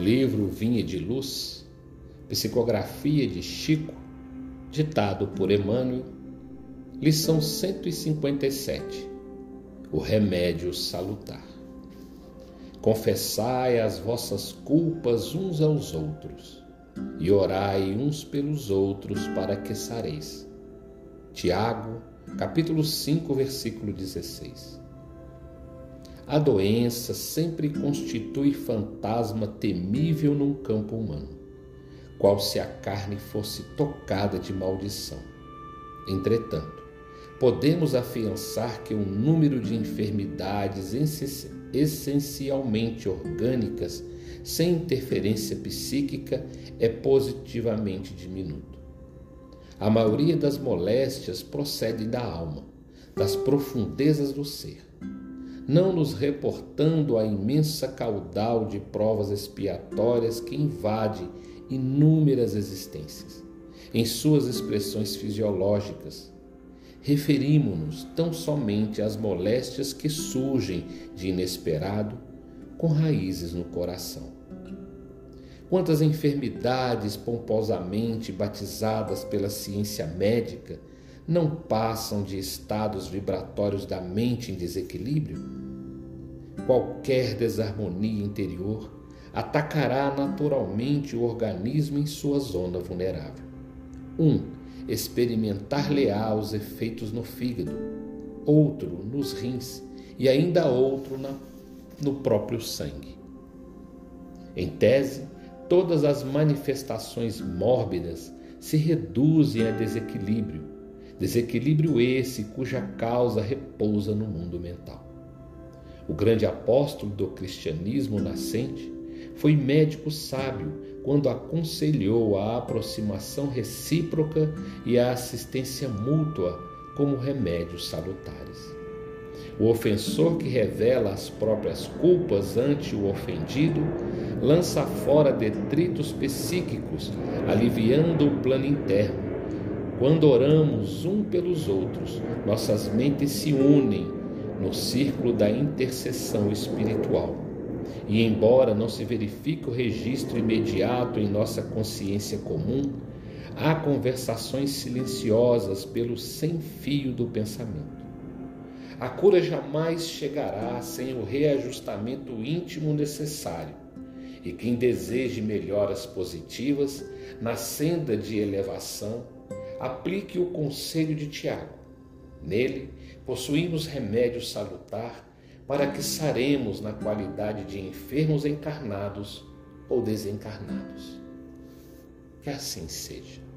livro Vinha de Luz, psicografia de Chico, ditado por Emmanuel, lição 157: O remédio salutar. Confessai as vossas culpas uns aos outros e orai uns pelos outros para que sareis. Tiago, capítulo 5, versículo 16. A doença sempre constitui fantasma temível num campo humano, qual se a carne fosse tocada de maldição. Entretanto, podemos afiançar que o número de enfermidades essencialmente orgânicas, sem interferência psíquica, é positivamente diminuto. A maioria das moléstias procede da alma, das profundezas do ser não nos reportando a imensa caudal de provas expiatórias que invade inúmeras existências, em suas expressões fisiológicas. Referimos-nos tão somente às moléstias que surgem de inesperado, com raízes no coração. Quantas enfermidades pomposamente batizadas pela ciência médica não passam de estados vibratórios da mente em desequilíbrio? Qualquer desarmonia interior atacará naturalmente o organismo em sua zona vulnerável. 1. Um, experimentar-lhe-á os efeitos no fígado, outro nos rins e ainda outro na, no próprio sangue. Em tese, todas as manifestações mórbidas se reduzem a desequilíbrio Desequilíbrio esse cuja causa repousa no mundo mental. O grande apóstolo do cristianismo nascente foi médico sábio quando aconselhou a aproximação recíproca e a assistência mútua como remédios salutares. O ofensor que revela as próprias culpas ante o ofendido lança fora detritos psíquicos, aliviando o plano interno quando oramos um pelos outros, nossas mentes se unem no círculo da intercessão espiritual. E embora não se verifique o registro imediato em nossa consciência comum, há conversações silenciosas pelo sem fio do pensamento. A cura jamais chegará sem o reajustamento íntimo necessário. E quem deseje melhoras positivas na senda de elevação, aplique o conselho de Tiago. Nele, possuímos remédio salutar para que saremos na qualidade de enfermos encarnados ou desencarnados. Que assim seja.